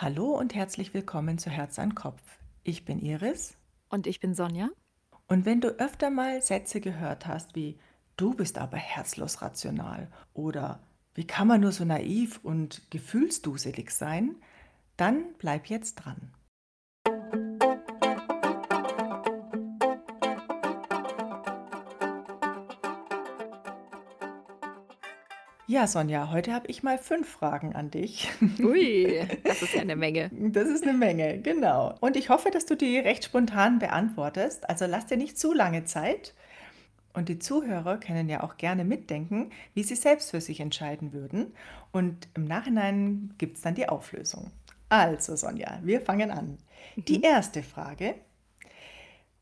Hallo und herzlich willkommen zu Herz an Kopf. Ich bin Iris. Und ich bin Sonja. Und wenn du öfter mal Sätze gehört hast wie du bist aber herzlos rational oder wie kann man nur so naiv und gefühlsduselig sein, dann bleib jetzt dran. Ja, Sonja, heute habe ich mal fünf Fragen an dich. Ui, das ist ja eine Menge. Das ist eine Menge, genau. Und ich hoffe, dass du die recht spontan beantwortest. Also lass dir nicht zu lange Zeit. Und die Zuhörer können ja auch gerne mitdenken, wie sie selbst für sich entscheiden würden. Und im Nachhinein gibt es dann die Auflösung. Also, Sonja, wir fangen an. Mhm. Die erste Frage.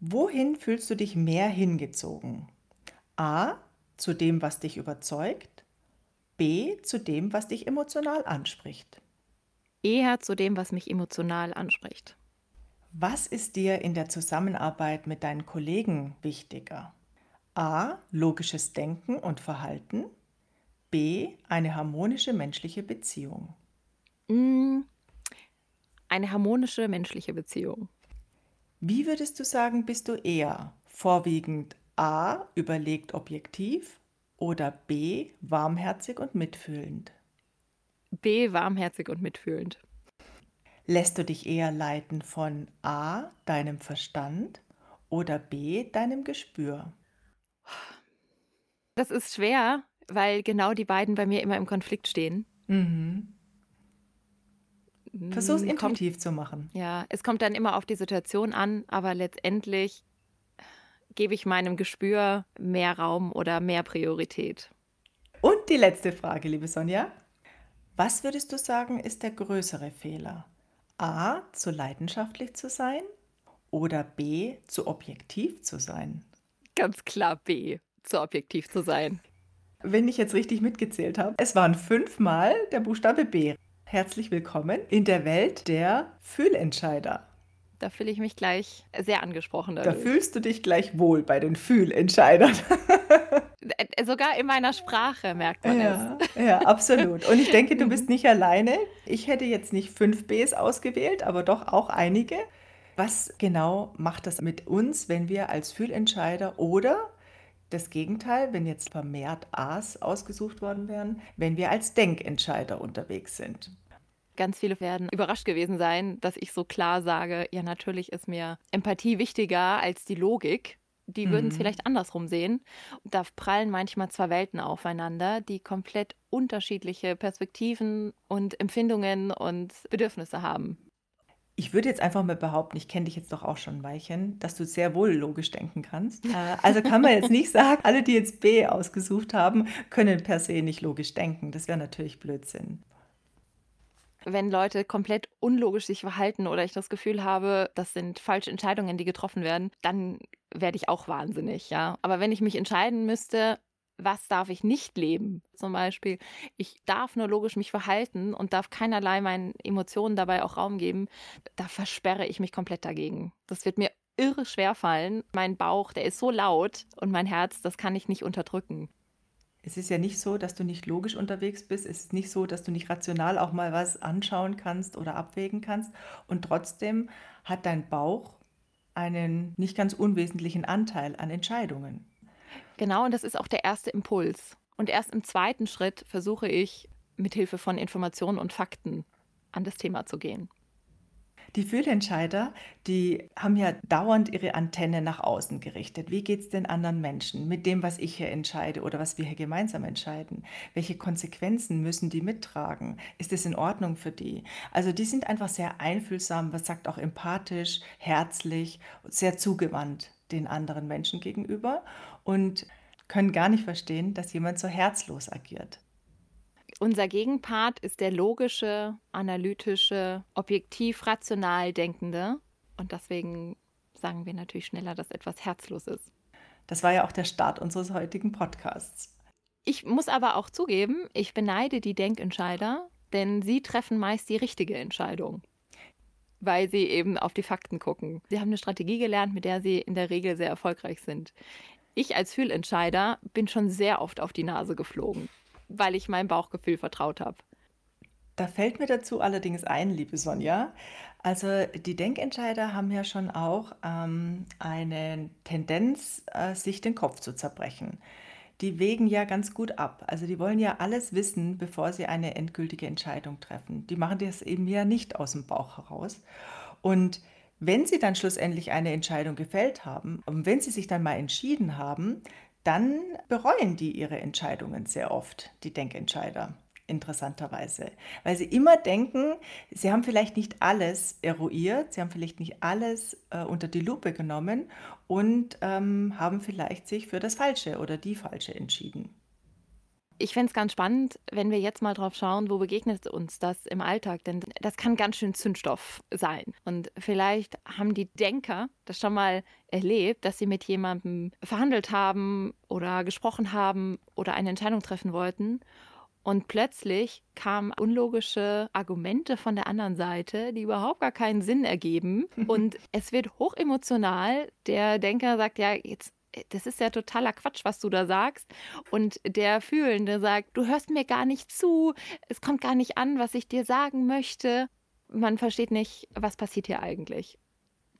Wohin fühlst du dich mehr hingezogen? A. Zu dem, was dich überzeugt. B zu dem, was dich emotional anspricht? Eher zu dem, was mich emotional anspricht. Was ist dir in der Zusammenarbeit mit deinen Kollegen wichtiger? A. Logisches Denken und Verhalten. B. Eine harmonische menschliche Beziehung. Mm, eine harmonische menschliche Beziehung. Wie würdest du sagen, bist du eher vorwiegend A. Überlegt objektiv oder B, warmherzig und mitfühlend? B, warmherzig und mitfühlend. Lässt du dich eher leiten von A, deinem Verstand oder B, deinem Gespür? Das ist schwer, weil genau die beiden bei mir immer im Konflikt stehen. Mhm. Versuch es intuitiv kommt, zu machen. Ja, es kommt dann immer auf die Situation an, aber letztendlich gebe ich meinem Gespür mehr Raum oder mehr Priorität. Und die letzte Frage, liebe Sonja. Was würdest du sagen, ist der größere Fehler? A, zu leidenschaftlich zu sein oder B, zu objektiv zu sein? Ganz klar B, zu objektiv zu sein. Wenn ich jetzt richtig mitgezählt habe, es waren fünfmal der Buchstabe B. Herzlich willkommen in der Welt der Fühlentscheider. Da fühle ich mich gleich sehr angesprochen. Dadurch. Da fühlst du dich gleich wohl bei den Fühlentscheidern. Äh, sogar in meiner Sprache merkt man ja, es. Ja, absolut. Und ich denke, du bist nicht alleine. Ich hätte jetzt nicht fünf Bs ausgewählt, aber doch auch einige. Was genau macht das mit uns, wenn wir als Fühlentscheider oder das Gegenteil, wenn jetzt vermehrt A's ausgesucht worden wären, wenn wir als Denkentscheider unterwegs sind? Ganz viele werden überrascht gewesen sein, dass ich so klar sage, ja, natürlich ist mir Empathie wichtiger als die Logik. Die würden es mhm. vielleicht andersrum sehen. Da prallen manchmal zwei Welten aufeinander, die komplett unterschiedliche Perspektiven und Empfindungen und Bedürfnisse haben. Ich würde jetzt einfach mal behaupten, ich kenne dich jetzt doch auch schon ein Weilchen, dass du sehr wohl logisch denken kannst. Äh, also kann man jetzt nicht sagen, alle, die jetzt B ausgesucht haben, können per se nicht logisch denken. Das wäre natürlich Blödsinn wenn Leute komplett unlogisch sich verhalten oder ich das Gefühl habe, das sind falsche Entscheidungen, die getroffen werden, dann werde ich auch wahnsinnig, ja. Aber wenn ich mich entscheiden müsste, was darf ich nicht leben? Zum Beispiel, ich darf nur logisch mich verhalten und darf keinerlei meinen Emotionen dabei auch Raum geben, da versperre ich mich komplett dagegen. Das wird mir irre schwer fallen. Mein Bauch, der ist so laut und mein Herz, das kann ich nicht unterdrücken. Es ist ja nicht so, dass du nicht logisch unterwegs bist. Es ist nicht so, dass du nicht rational auch mal was anschauen kannst oder abwägen kannst. Und trotzdem hat dein Bauch einen nicht ganz unwesentlichen Anteil an Entscheidungen. Genau, und das ist auch der erste Impuls. Und erst im zweiten Schritt versuche ich, mit Hilfe von Informationen und Fakten an das Thema zu gehen. Die Fühlentscheider, die haben ja dauernd ihre Antenne nach außen gerichtet. Wie geht es den anderen Menschen mit dem, was ich hier entscheide oder was wir hier gemeinsam entscheiden? Welche Konsequenzen müssen die mittragen? Ist es in Ordnung für die? Also die sind einfach sehr einfühlsam, was sagt auch empathisch, herzlich, sehr zugewandt den anderen Menschen gegenüber und können gar nicht verstehen, dass jemand so herzlos agiert. Unser Gegenpart ist der logische, analytische, objektiv, rational denkende. Und deswegen sagen wir natürlich schneller, dass etwas herzlos ist. Das war ja auch der Start unseres heutigen Podcasts. Ich muss aber auch zugeben, ich beneide die Denkentscheider, denn sie treffen meist die richtige Entscheidung, weil sie eben auf die Fakten gucken. Sie haben eine Strategie gelernt, mit der sie in der Regel sehr erfolgreich sind. Ich als Fühlentscheider bin schon sehr oft auf die Nase geflogen weil ich meinem Bauchgefühl vertraut habe. Da fällt mir dazu allerdings ein, liebe Sonja. Also die Denkentscheider haben ja schon auch ähm, eine Tendenz, äh, sich den Kopf zu zerbrechen. Die wägen ja ganz gut ab. Also die wollen ja alles wissen, bevor sie eine endgültige Entscheidung treffen. Die machen das eben ja nicht aus dem Bauch heraus. Und wenn sie dann schlussendlich eine Entscheidung gefällt haben und wenn sie sich dann mal entschieden haben, dann bereuen die ihre Entscheidungen sehr oft, die Denkentscheider interessanterweise. Weil sie immer denken, sie haben vielleicht nicht alles eruiert, sie haben vielleicht nicht alles äh, unter die Lupe genommen und ähm, haben vielleicht sich für das Falsche oder die Falsche entschieden. Ich fände es ganz spannend, wenn wir jetzt mal drauf schauen, wo begegnet uns das im Alltag? Denn das kann ganz schön Zündstoff sein. Und vielleicht haben die Denker das schon mal erlebt, dass sie mit jemandem verhandelt haben oder gesprochen haben oder eine Entscheidung treffen wollten. Und plötzlich kamen unlogische Argumente von der anderen Seite, die überhaupt gar keinen Sinn ergeben. Und es wird hochemotional. Der Denker sagt, ja, jetzt das ist ja totaler Quatsch, was du da sagst. Und der Fühlende sagt, du hörst mir gar nicht zu, es kommt gar nicht an, was ich dir sagen möchte. Man versteht nicht, was passiert hier eigentlich.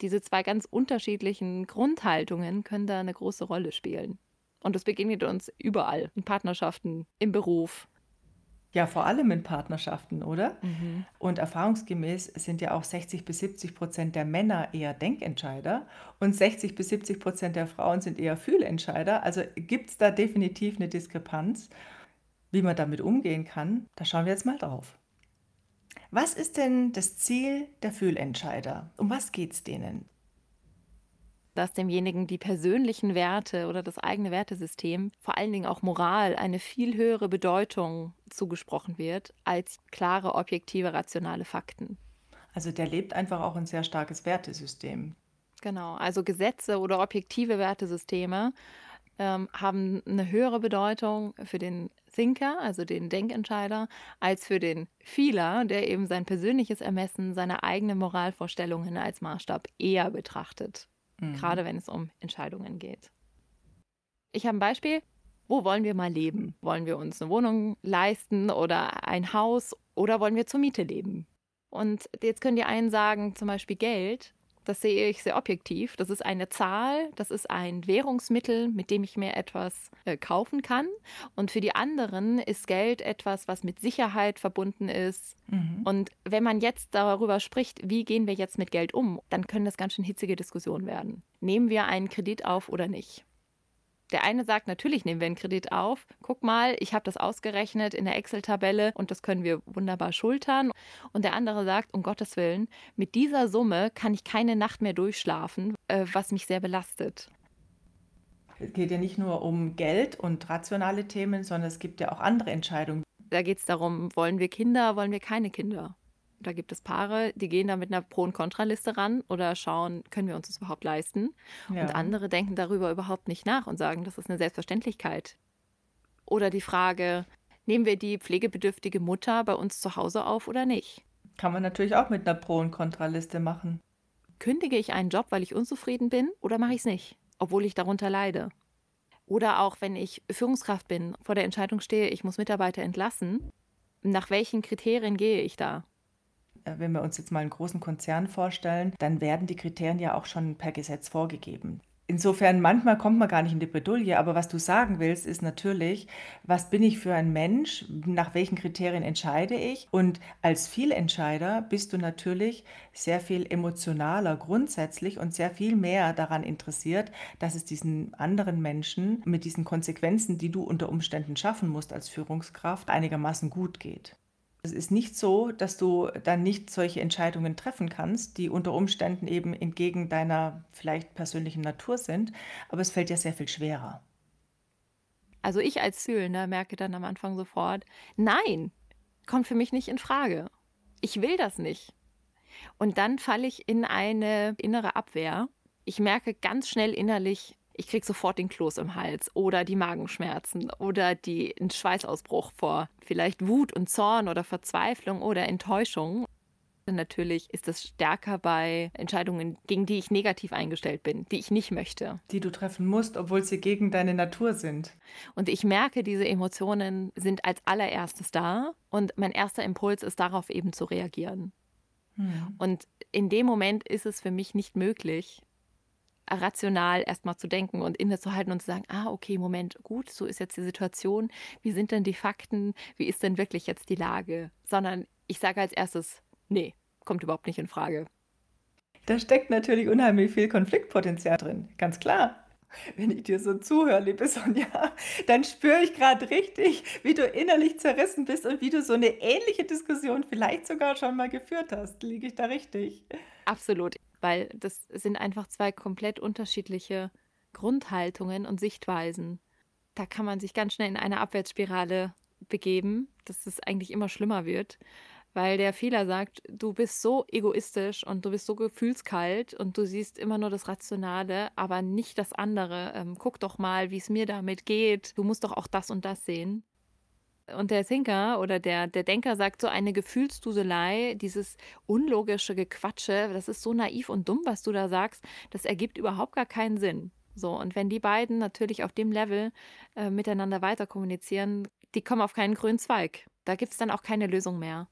Diese zwei ganz unterschiedlichen Grundhaltungen können da eine große Rolle spielen. Und das begegnet uns überall, in Partnerschaften, im Beruf, ja, vor allem in Partnerschaften, oder? Mhm. Und erfahrungsgemäß sind ja auch 60 bis 70 Prozent der Männer eher Denkentscheider und 60 bis 70 Prozent der Frauen sind eher Fühlentscheider. Also gibt es da definitiv eine Diskrepanz. Wie man damit umgehen kann, da schauen wir jetzt mal drauf. Was ist denn das Ziel der Fühlentscheider? Um was geht es denen? Dass demjenigen die persönlichen Werte oder das eigene Wertesystem, vor allen Dingen auch Moral, eine viel höhere Bedeutung zugesprochen wird als klare, objektive, rationale Fakten. Also der lebt einfach auch ein sehr starkes Wertesystem. Genau, also Gesetze oder objektive Wertesysteme ähm, haben eine höhere Bedeutung für den Thinker, also den Denkentscheider, als für den Feeler, der eben sein persönliches Ermessen, seine eigenen Moralvorstellungen als Maßstab eher betrachtet mhm. gerade wenn es um Entscheidungen geht. Ich habe ein Beispiel. Wo wollen wir mal leben? Wollen wir uns eine Wohnung leisten oder ein Haus oder wollen wir zur Miete leben? Und jetzt können die einen sagen, zum Beispiel Geld. Das sehe ich sehr objektiv. Das ist eine Zahl, das ist ein Währungsmittel, mit dem ich mir etwas äh, kaufen kann. Und für die anderen ist Geld etwas, was mit Sicherheit verbunden ist. Mhm. Und wenn man jetzt darüber spricht, wie gehen wir jetzt mit Geld um, dann können das ganz schön hitzige Diskussionen werden. Nehmen wir einen Kredit auf oder nicht? Der eine sagt, natürlich nehmen wir einen Kredit auf. Guck mal, ich habe das ausgerechnet in der Excel-Tabelle und das können wir wunderbar schultern. Und der andere sagt, um Gottes Willen, mit dieser Summe kann ich keine Nacht mehr durchschlafen, äh, was mich sehr belastet. Es geht ja nicht nur um Geld und rationale Themen, sondern es gibt ja auch andere Entscheidungen. Da geht es darum, wollen wir Kinder, wollen wir keine Kinder? Da gibt es Paare, die gehen da mit einer Pro- und Kontraliste ran oder schauen, können wir uns das überhaupt leisten? Ja. Und andere denken darüber überhaupt nicht nach und sagen, das ist eine Selbstverständlichkeit. Oder die Frage, nehmen wir die pflegebedürftige Mutter bei uns zu Hause auf oder nicht? Kann man natürlich auch mit einer Pro- und Kontraliste machen. Kündige ich einen Job, weil ich unzufrieden bin oder mache ich es nicht, obwohl ich darunter leide? Oder auch wenn ich Führungskraft bin, vor der Entscheidung stehe, ich muss Mitarbeiter entlassen, nach welchen Kriterien gehe ich da? Äh, wenn wir uns jetzt mal einen großen Konzern vorstellen, dann werden die Kriterien ja auch schon per Gesetz vorgegeben. Insofern, manchmal kommt man gar nicht in die Bredouille, aber was du sagen willst, ist natürlich, was bin ich für ein Mensch, nach welchen Kriterien entscheide ich? Und als Vielentscheider bist du natürlich sehr viel emotionaler grundsätzlich und sehr viel mehr daran interessiert, dass es diesen anderen Menschen mit diesen Konsequenzen, die du unter Umständen schaffen musst als Führungskraft, einigermaßen gut geht. Es ist nicht so, dass du dann nicht solche Entscheidungen treffen kannst, die unter Umständen eben entgegen deiner vielleicht persönlichen Natur sind, aber es fällt dir sehr viel schwerer. Also ich als Fühlender merke dann am Anfang sofort, nein, kommt für mich nicht in Frage. Ich will das nicht. Und dann falle ich in eine innere Abwehr. Ich merke ganz schnell innerlich, ich kriege sofort den Kloß im Hals oder die Magenschmerzen oder die, einen Schweißausbruch vor vielleicht Wut und Zorn oder Verzweiflung oder Enttäuschung. Natürlich ist es stärker bei Entscheidungen, gegen die ich negativ eingestellt bin, die ich nicht möchte. Die du treffen musst, obwohl sie gegen deine Natur sind. Und ich merke, diese Emotionen sind als allererstes da und mein erster Impuls ist darauf eben zu reagieren. Hm. Und in dem Moment ist es für mich nicht möglich, rational erstmal zu denken und innezuhalten und zu sagen, ah, okay, Moment, gut, so ist jetzt die Situation, wie sind denn die Fakten, wie ist denn wirklich jetzt die Lage? Sondern ich sage als erstes, nee, kommt überhaupt nicht in Frage. Da steckt natürlich unheimlich viel Konfliktpotenzial drin, ganz klar. Wenn ich dir so zuhöre, liebe Sonja, dann spüre ich gerade richtig, wie du innerlich zerrissen bist und wie du so eine ähnliche Diskussion vielleicht sogar schon mal geführt hast. Liege ich da richtig? Absolut, weil das sind einfach zwei komplett unterschiedliche Grundhaltungen und Sichtweisen. Da kann man sich ganz schnell in eine Abwärtsspirale begeben, dass es eigentlich immer schlimmer wird weil der Fehler sagt, du bist so egoistisch und du bist so gefühlskalt und du siehst immer nur das Rationale, aber nicht das andere. Ähm, guck doch mal, wie es mir damit geht. Du musst doch auch das und das sehen. Und der Thinker oder der, der Denker sagt so eine Gefühlsduselei, dieses unlogische Gequatsche, das ist so naiv und dumm, was du da sagst, das ergibt überhaupt gar keinen Sinn. So, und wenn die beiden natürlich auf dem Level äh, miteinander weiter kommunizieren, die kommen auf keinen grünen Zweig. Da gibt es dann auch keine Lösung mehr.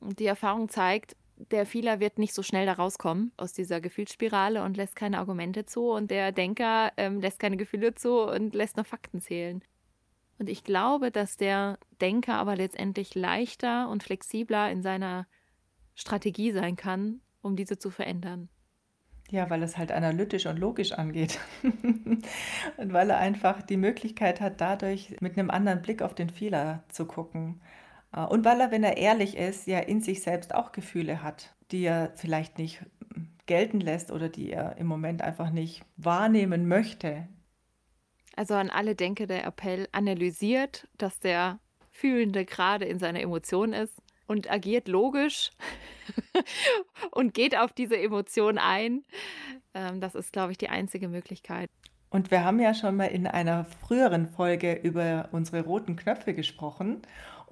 Und die Erfahrung zeigt, der Fehler wird nicht so schnell da rauskommen aus dieser Gefühlsspirale und lässt keine Argumente zu. Und der Denker ähm, lässt keine Gefühle zu und lässt nur Fakten zählen. Und ich glaube, dass der Denker aber letztendlich leichter und flexibler in seiner Strategie sein kann, um diese zu verändern. Ja, weil es halt analytisch und logisch angeht. und weil er einfach die Möglichkeit hat, dadurch mit einem anderen Blick auf den Fehler zu gucken. Äh, und weil er, wenn er ehrlich ist, ja in sich selbst auch Gefühle hat, die er vielleicht nicht hm, gelten lässt oder die er im Moment einfach nicht wahrnehmen möchte. Also an alle denke der Appell, analysiert, dass der Fühlende gerade in seiner Emotion ist und agiert logisch und geht auf diese Emotion ein. Ähm, das ist, glaube ich, die einzige Möglichkeit. Und wir haben ja schon mal in einer früheren Folge über unsere roten Knöpfe gesprochen.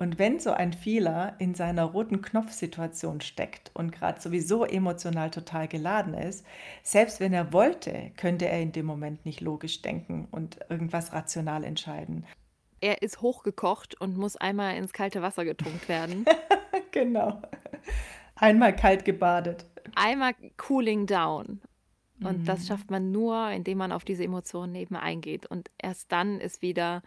Und wenn so ein Fehler in seiner roten Knopfsituation steckt und gerade sowieso emotional total geladen ist, selbst wenn er wollte, könnte er in dem Moment nicht logisch denken und irgendwas rational entscheiden. Er ist hochgekocht und muss einmal ins kalte Wasser getunkt werden. genau. Einmal kalt gebadet. Einmal cooling down. Und mhm. das schafft man nur, indem man auf diese Emotionen eben eingeht. Und erst dann ist wieder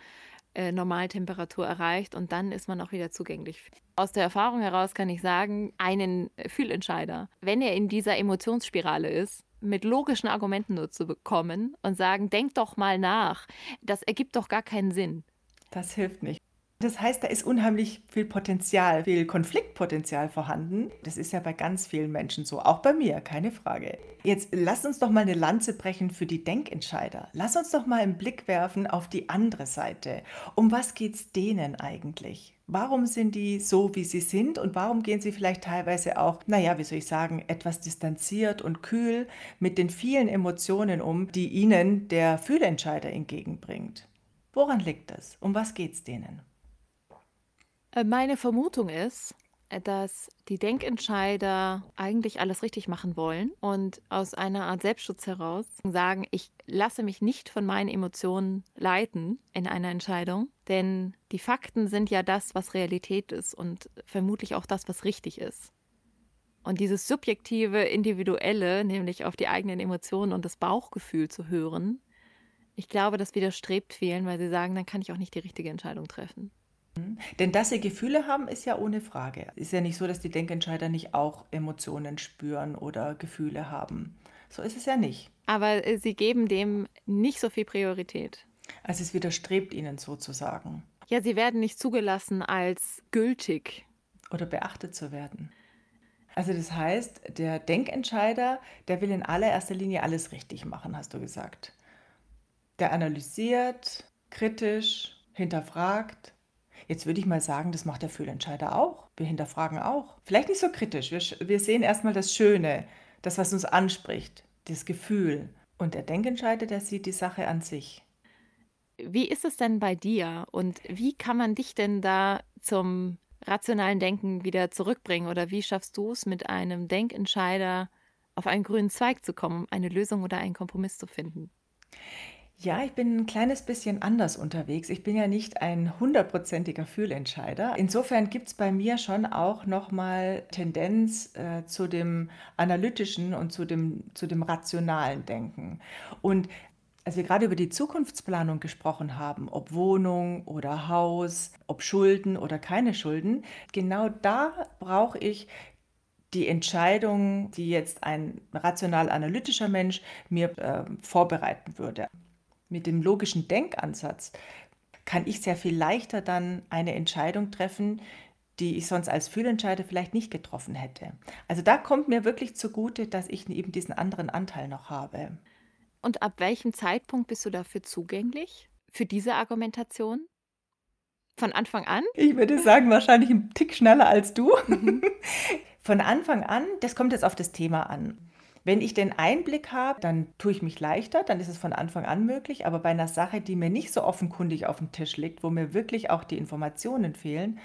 äh, Normaltemperatur erreicht und dann ist man auch wieder zugänglich. Aus der Erfahrung heraus kann ich sagen, einen Fühlentscheider, wenn er in dieser Emotionsspirale ist, mit logischen Argumenten nur zu bekommen und sagen, denk doch mal nach, das ergibt doch gar keinen Sinn. Das hilft nicht. Das heißt, da ist unheimlich viel Potenzial, viel Konfliktpotenzial vorhanden. Das ist ja bei ganz vielen Menschen so, auch bei mir, keine Frage. Jetzt lass uns doch mal eine Lanze brechen für die Denkentscheider. Lass uns doch mal einen Blick werfen auf die andere Seite. Um was geht es denen eigentlich? Warum sind die so, wie sie sind und warum gehen sie vielleicht teilweise auch, naja, wie soll ich sagen, etwas distanziert und kühl mit den vielen Emotionen um, die ihnen der Fühlentscheider entgegenbringt? Woran liegt das? Um was geht es denen? Äh, meine Vermutung ist, äh, dass die Denkentscheider eigentlich alles richtig machen wollen und aus einer Art Selbstschutz heraus sagen, ich lasse mich nicht von meinen Emotionen leiten in einer Entscheidung, denn die Fakten sind ja das, was Realität ist und vermutlich auch das, was richtig ist. Und dieses subjektive, individuelle, nämlich auf die eigenen Emotionen und das Bauchgefühl zu hören, ich glaube, das widerstrebt vielen, weil sie sagen, dann kann ich auch nicht die richtige Entscheidung treffen. Denn dass sie Gefühle haben, ist ja ohne Frage. Ist ja nicht so, dass die Denkentscheider nicht auch Emotionen spüren oder Gefühle haben. So ist es ja nicht. Aber äh, sie geben dem nicht so viel Priorität. Also es widerstrebt ihnen sozusagen. Ja, sie werden nicht zugelassen als gültig. Oder beachtet zu werden. Also das heißt, der Denkentscheider, der will in allererster Linie alles richtig machen, hast du gesagt. Der analysiert, kritisch, hinterfragt, Jetzt würde ich mal sagen, das macht der Fühlentscheider auch. Wir hinterfragen auch. Vielleicht nicht so kritisch. Wir, wir sehen erstmal das Schöne, das, was uns anspricht, das Gefühl. Und der Denkentscheider, der sieht die Sache an sich. Wie ist es denn bei dir und wie kann man dich denn da zum rationalen Denken wieder zurückbringen? Oder wie schaffst du es, mit einem Denkentscheider auf einen grünen Zweig zu kommen, eine Lösung oder einen Kompromiss zu finden? Ja, ich bin ein kleines bisschen anders unterwegs. Ich bin ja nicht ein hundertprozentiger Fühlentscheider. Insofern gibt es bei mir schon auch noch mal Tendenz äh, zu dem analytischen und zu dem, zu dem rationalen Denken. Und als wir gerade über die Zukunftsplanung gesprochen haben, ob Wohnung oder Haus, ob Schulden oder keine Schulden, genau da brauche ich die Entscheidung, die jetzt ein rational-analytischer Mensch mir äh, vorbereiten würde. Mit dem logischen Denkansatz kann ich sehr viel leichter dann eine Entscheidung treffen, die ich sonst als Fühlentscheider vielleicht nicht getroffen hätte. Also da kommt mir wirklich zugute, dass ich eben diesen anderen Anteil noch habe. Und ab welchem Zeitpunkt bist du dafür zugänglich? Für diese Argumentation? Von Anfang an? Ich würde sagen, wahrscheinlich ein Tick schneller als du. Mhm. Von Anfang an, das kommt jetzt auf das Thema an. Wenn ich den Einblick habe, dann tue ich mich leichter, dann ist es von Anfang an möglich. Aber bei einer Sache, die mir nicht so offenkundig auf dem Tisch liegt, wo mir wirklich auch die Informationen fehlen,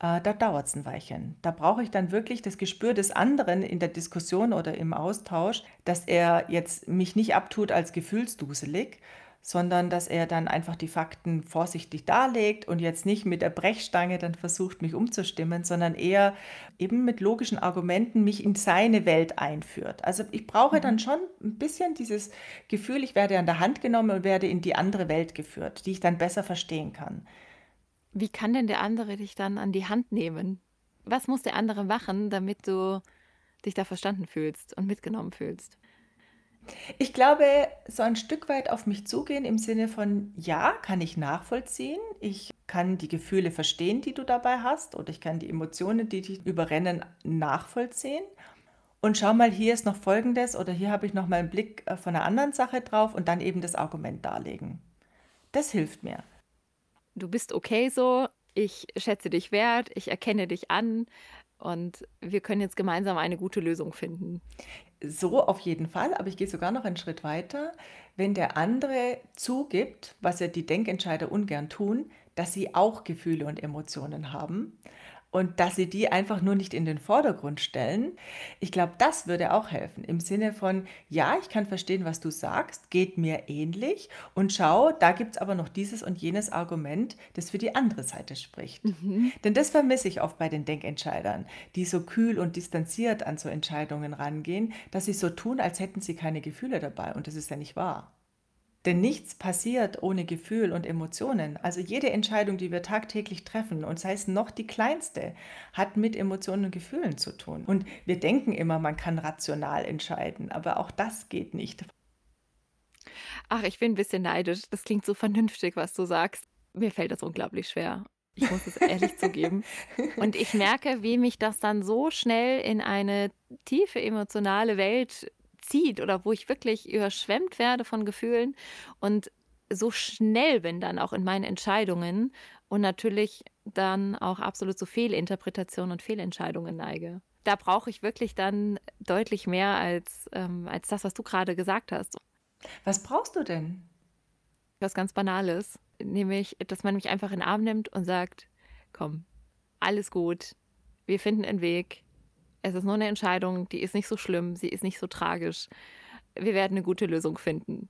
äh, da dauert es ein Weilchen. Da brauche ich dann wirklich das Gespür des anderen in der Diskussion oder im Austausch, dass er jetzt mich nicht abtut als gefühlsduselig, sondern dass er dann einfach die Fakten vorsichtig darlegt und jetzt nicht mit der Brechstange dann versucht, mich umzustimmen, sondern eher eben mit logischen Argumenten mich in seine Welt einführt. Also ich brauche dann mhm. schon ein bisschen dieses Gefühl, ich werde an der Hand genommen und werde in die andere Welt geführt, die ich dann besser verstehen kann. Wie kann denn der andere dich dann an die Hand nehmen? Was muss der andere machen, damit du dich da verstanden fühlst und mitgenommen fühlst? Ich glaube, so ein Stück weit auf mich zugehen im Sinne von, ja, kann ich nachvollziehen. Ich kann die Gefühle verstehen, die du dabei hast, oder ich kann die Emotionen, die dich überrennen, nachvollziehen. Und schau mal, hier ist noch Folgendes, oder hier habe ich noch mal einen Blick äh, von einer anderen Sache drauf und dann eben das Argument darlegen. Das hilft mir du bist okay so, ich schätze dich wert, ich erkenne dich an und wir können jetzt gemeinsam eine gute Lösung finden. So auf jeden Fall, aber ich gehe sogar noch einen Schritt weiter. Wenn der andere zugibt, was ja die Denkentscheider ungern tun, dass sie auch Gefühle und Emotionen haben und dass sie die einfach nur nicht in den Vordergrund stellen. Ich glaube, das würde auch helfen im Sinne von, ja, ich kann verstehen, was du sagst, geht mir ähnlich und schau, da gibt es aber noch dieses und jenes Argument, das für die andere Seite spricht. Mhm. Denn das vermisse ich oft bei den Denkentscheidern, die so kühl und distanziert an so Entscheidungen rangehen, dass sie so tun, als hätten sie keine Gefühle dabei und das ist ja nicht wahr. Denn nichts passiert ohne Gefühl und Emotionen. Also jede Entscheidung, die wir tagtäglich treffen, und sei es noch die kleinste, hat mit Emotionen und Gefühlen zu tun. Und wir denken immer, man kann rational entscheiden, aber auch das geht nicht. Ach, ich bin ein bisschen neidisch. Das klingt so vernünftig, was du sagst. Mir fällt das unglaublich schwer. Ich muss es ehrlich zugeben. Und ich merke, wie mich das dann so schnell in eine tiefe emotionale Welt zieht oder wo ich wirklich überschwemmt werde von Gefühlen und so schnell bin dann auch in meinen Entscheidungen und natürlich dann auch absolut zu Fehlinterpretationen und Fehlentscheidungen neige. Da brauche ich wirklich dann deutlich mehr als, ähm, als das, was du gerade gesagt hast. Was brauchst du denn? Was ganz Banales, nämlich, dass man mich einfach in den Arm nimmt und sagt, komm, alles gut, wir finden einen Weg, es ist nur eine Entscheidung, die ist nicht so schlimm, sie ist nicht so tragisch. Wir werden eine gute Lösung finden.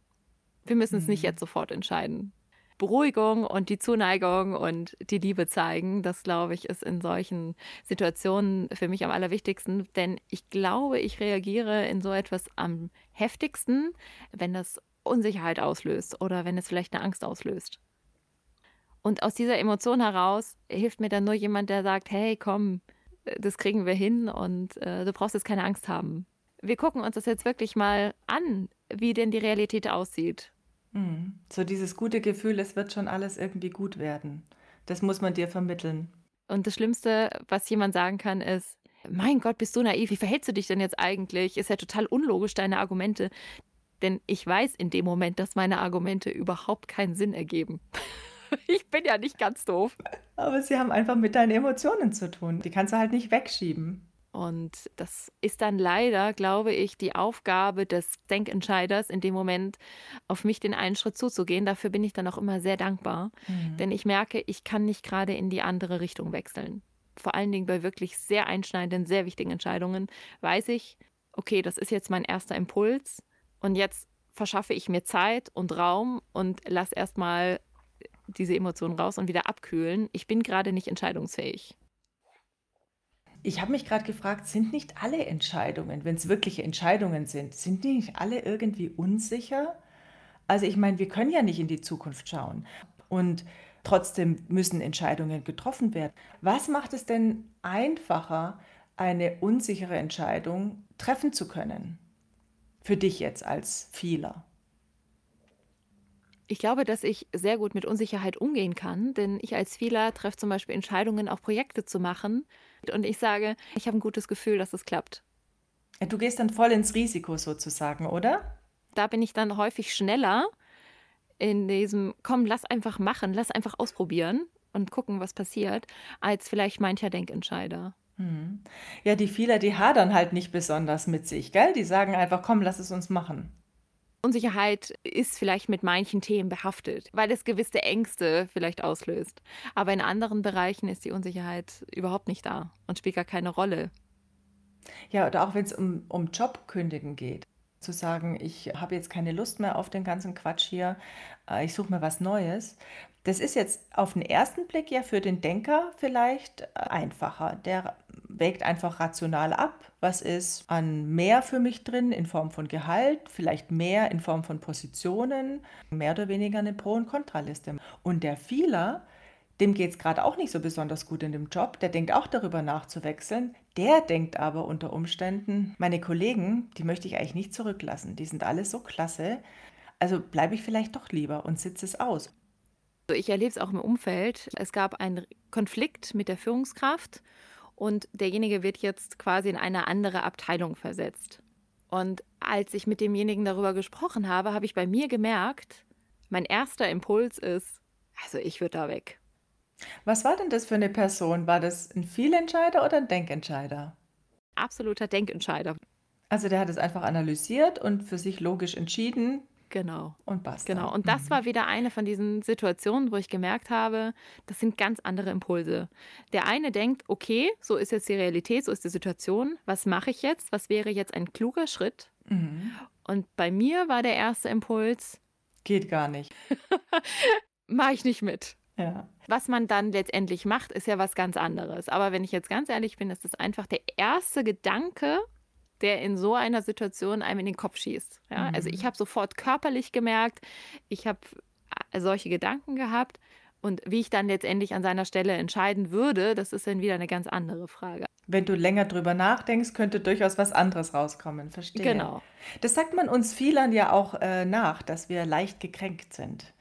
Wir müssen es nicht mhm. jetzt sofort entscheiden. Beruhigung und die Zuneigung und die Liebe zeigen, das glaube ich, ist in solchen Situationen für mich am allerwichtigsten, denn ich glaube, ich reagiere in so etwas am heftigsten, wenn das Unsicherheit auslöst oder wenn es vielleicht eine Angst auslöst. Und aus dieser Emotion heraus hilft mir dann nur jemand, der sagt, hey, komm, das kriegen wir hin und äh, du brauchst jetzt keine Angst haben. Wir gucken uns das jetzt wirklich mal an, wie denn die Realität aussieht. Mhm. So dieses gute Gefühl, es wird schon alles irgendwie gut werden. Das muss man dir vermitteln. Und das Schlimmste, was jemand sagen kann, ist, mein Gott, bist du naiv, wie verhältst du dich denn jetzt eigentlich? Ist ja total unlogisch, deine Argumente. Denn ich weiß in dem Moment, dass meine Argumente überhaupt keinen Sinn ergeben. ich bin ja nicht ganz doof. Aber sie haben einfach mit deinen Emotionen zu tun. Die kannst du halt nicht wegschieben. Und das ist dann leider, glaube ich, die Aufgabe des Denkentscheiders, in dem Moment auf mich den einen Schritt zuzugehen. Dafür bin ich dann auch immer sehr dankbar. Mhm. Denn ich merke, ich kann nicht gerade in die andere Richtung wechseln. vor allen Dingen bei wirklich sehr einschneidenden, sehr wichtigen Entscheidungen, weiß ich, okay, das ist jetzt mein erster Impuls und jetzt verschaffe ich mir Zeit und Raum und lass erstmal diese Emotionen raus und wieder abkühlen. Ich bin gerade nicht entscheidungsfähig. Ich habe mich gerade gefragt, sind nicht alle Entscheidungen, wenn es wirkliche Entscheidungen sind, sind die nicht alle irgendwie unsicher? Also ich meine, wir können ja nicht in die Zukunft schauen und trotzdem müssen Entscheidungen getroffen werden. Was macht es denn einfacher, eine unsichere Entscheidung treffen zu können? Für dich jetzt als Vieler. Ich glaube, dass ich sehr gut mit Unsicherheit umgehen kann, denn ich als Vieler treffe zum Beispiel Entscheidungen, auch Projekte zu machen. Und ich sage, ich habe ein gutes Gefühl, dass es klappt. Du gehst dann voll ins Risiko sozusagen, oder? Da bin ich dann häufig schneller in diesem, komm, lass einfach machen, lass einfach ausprobieren und gucken, was passiert, als vielleicht mancher Denkentscheider. Hm. Ja, die Vieler, die hadern halt nicht besonders mit sich, gell? Die sagen einfach, komm, lass es uns machen. Unsicherheit ist vielleicht mit manchen Themen behaftet, weil es gewisse Ängste vielleicht auslöst. Aber in anderen Bereichen ist die Unsicherheit überhaupt nicht da und spielt gar keine Rolle. Ja, oder auch wenn es um, um Jobkündigen geht. Zu sagen, ich habe jetzt keine Lust mehr auf den ganzen Quatsch hier, äh, ich suche mir was Neues. Das ist jetzt auf den ersten Blick ja für den Denker vielleicht äh, einfacher. Der wägt einfach rational ab, was ist an mehr für mich drin in Form von Gehalt, vielleicht mehr in Form von Positionen, mehr oder weniger eine Pro- und Kontraliste. Und der Vieler, dem geht es gerade auch nicht so besonders gut in dem Job, der denkt auch darüber nachzuwechseln. Der denkt aber unter Umständen, meine Kollegen, die möchte ich eigentlich nicht zurücklassen, die sind alle so klasse, also bleibe ich vielleicht doch lieber und sitze es aus. Ich erlebe es auch im Umfeld. Es gab einen Konflikt mit der Führungskraft und derjenige wird jetzt quasi in eine andere Abteilung versetzt. Und als ich mit demjenigen darüber gesprochen habe, habe ich bei mir gemerkt, mein erster Impuls ist, also ich würde da weg. Was war denn das für eine Person? War das ein Vielentscheider oder ein Denkentscheider? Absoluter Denkentscheider. Also der hat es einfach analysiert und für sich logisch entschieden, Genau. Und basta. Genau. Und das mhm. war wieder eine von diesen Situationen, wo ich gemerkt habe, das sind ganz andere Impulse. Der eine denkt, okay, so ist jetzt die Realität, so ist die Situation. Was mache ich jetzt? Was wäre jetzt ein kluger Schritt? Mhm. Und bei mir war der erste Impuls, geht gar nicht. Mache ich nicht mit. Ja. Was man dann letztendlich macht, ist ja was ganz anderes. Aber wenn ich jetzt ganz ehrlich bin, ist das einfach der erste Gedanke, der in so einer Situation einem in den Kopf schießt. Ja? Mhm. Also ich habe sofort körperlich gemerkt, ich habe äh, solche Gedanken gehabt. Und wie ich dann letztendlich an seiner Stelle entscheiden würde, das ist dann wieder eine ganz andere Frage. Wenn du länger drüber nachdenkst, könnte durchaus was anderes rauskommen. Verstehe. Genau. Das sagt man uns vielen ja auch äh, nach, dass wir leicht gekränkt sind.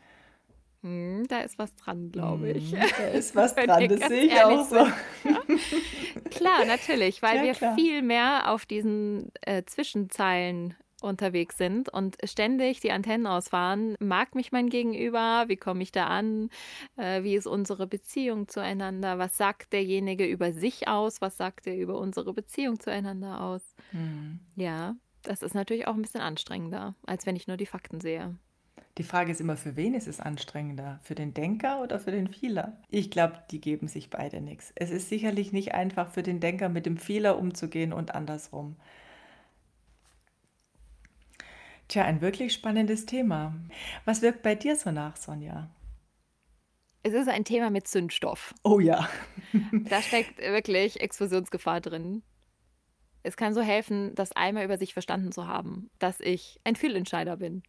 Hm, da ist was dran, glaube ich. Hm, da ist was dran, das sehe ich auch so. klar, natürlich, weil ja, wir klar. viel mehr auf diesen äh, Zwischenzeilen unterwegs sind und ständig die Antennen ausfahren. Mag mich mein Gegenüber? Wie komme ich da an? Äh, wie ist unsere Beziehung zueinander? Was sagt derjenige über sich aus? Was sagt er über unsere Beziehung zueinander aus? Hm. Ja, das ist natürlich auch ein bisschen anstrengender, als wenn ich nur die Fakten sehe. Die Frage ist immer, für wen ist es anstrengender? Für den Denker oder für den Fehler? Ich glaube, die geben sich beide nichts. Es ist sicherlich nicht einfach für den Denker mit dem Fehler umzugehen und andersrum. Tja, ein wirklich spannendes Thema. Was wirkt bei dir so nach, Sonja? Es ist ein Thema mit Zündstoff. Oh ja. da steckt wirklich Explosionsgefahr drin. Es kann so helfen, das einmal über sich verstanden zu haben, dass ich ein Fehlentscheider bin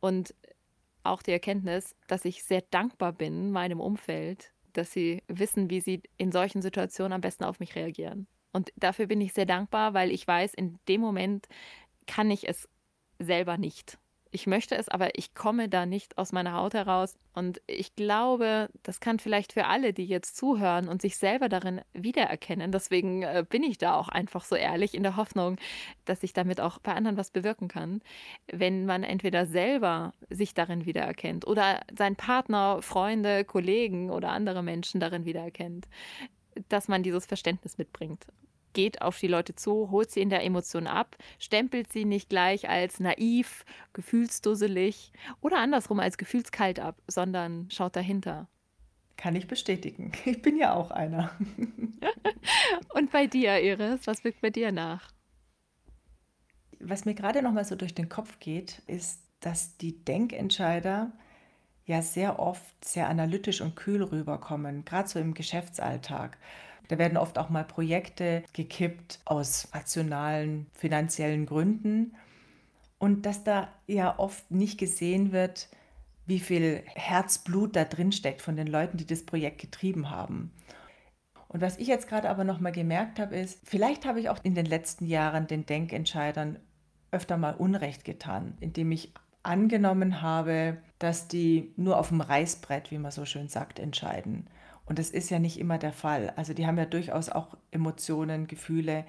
und auch die Erkenntnis, dass ich sehr dankbar bin meinem Umfeld, dass sie wissen, wie sie in solchen Situationen am besten auf mich reagieren. Und dafür bin ich sehr dankbar, weil ich weiß, in dem Moment kann ich es selber nicht. Ich möchte es, aber ich komme da nicht aus meiner Haut heraus. Und ich glaube, das kann vielleicht für alle, die jetzt zuhören und sich selber darin wiedererkennen. Deswegen äh, bin ich da auch einfach so ehrlich in der Hoffnung, dass ich damit auch bei anderen was bewirken kann. Wenn man entweder selber sich darin wiedererkennt oder sein Partner, Freunde, Kollegen oder andere Menschen darin wiedererkennt, dass man dieses Verständnis mitbringt geht auf die Leute zu, holt sie in der Emotion ab, stempelt sie nicht gleich als naiv, gefühlsdusselig oder andersrum als gefühlskalt ab, sondern schaut dahinter. Kann ich bestätigen. Ich bin ja auch einer. Und bei dir, Iris, was wirkt bei dir nach? Was mir gerade noch mal so durch den Kopf geht, ist, dass die Denkentscheider ja sehr oft sehr analytisch und kühl rüberkommen, gerade so im Geschäftsalltag. Da werden oft auch mal Projekte gekippt aus rationalen finanziellen Gründen und dass da ja oft nicht gesehen wird, wie viel Herzblut da drin steckt von den Leuten, die das Projekt getrieben haben. Und was ich jetzt gerade aber noch mal gemerkt habe, ist, vielleicht habe ich auch in den letzten Jahren den Denkentscheidern öfter mal Unrecht getan, indem ich angenommen habe, dass die nur auf dem Reißbrett, wie man so schön sagt, entscheiden. Und das ist ja nicht immer der Fall. Also die haben ja durchaus auch Emotionen, Gefühle,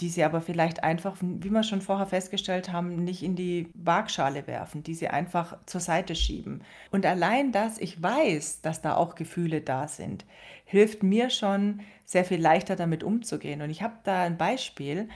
die sie aber vielleicht einfach, wie wir schon vorher festgestellt haben, nicht in die Waagschale werfen, die sie einfach zur Seite schieben. Und allein das, ich weiß, dass da auch Gefühle da sind, hilft mir schon sehr viel leichter damit umzugehen. Und ich habe da ein Beispiel.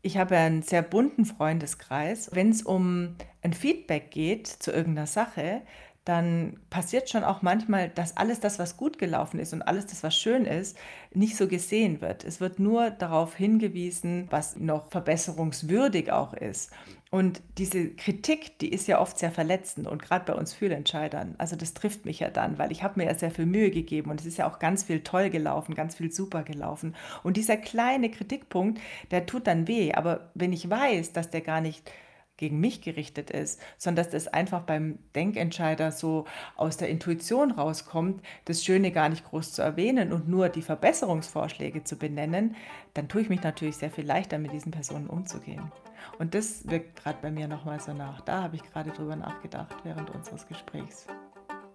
Ich habe einen sehr bunten Freundeskreis. Wenn es um ein Feedback geht zu irgendeiner Sache, dann passiert schon auch manchmal, dass alles das, was gut gelaufen ist und alles das, was schön ist, nicht so gesehen wird. Es wird nur darauf hingewiesen, was noch verbesserungswürdig auch ist. Und diese Kritik, die ist ja oft sehr verletzend und gerade bei uns Fühlentscheidern. Also das trifft mich ja dann, weil ich habe mir ja sehr viel Mühe gegeben und es ist ja auch ganz viel toll gelaufen, ganz viel super gelaufen. Und dieser kleine Kritikpunkt, der tut dann weh. Aber wenn ich weiß, dass der gar nicht gegen mich gerichtet ist, sondern dass das einfach beim Denkentscheider so aus der Intuition rauskommt, das Schöne gar nicht groß zu erwähnen und nur die Verbesserungsvorschläge zu benennen, dann tue ich mich natürlich sehr viel leichter, mit diesen Personen umzugehen. Und das wirkt gerade bei mir nochmal so nach. Da habe ich gerade drüber nachgedacht während unseres Gesprächs.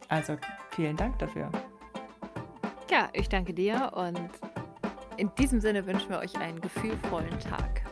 Also vielen Dank dafür. Ja, ich danke dir und in diesem Sinne wünschen wir euch einen gefühlvollen Tag.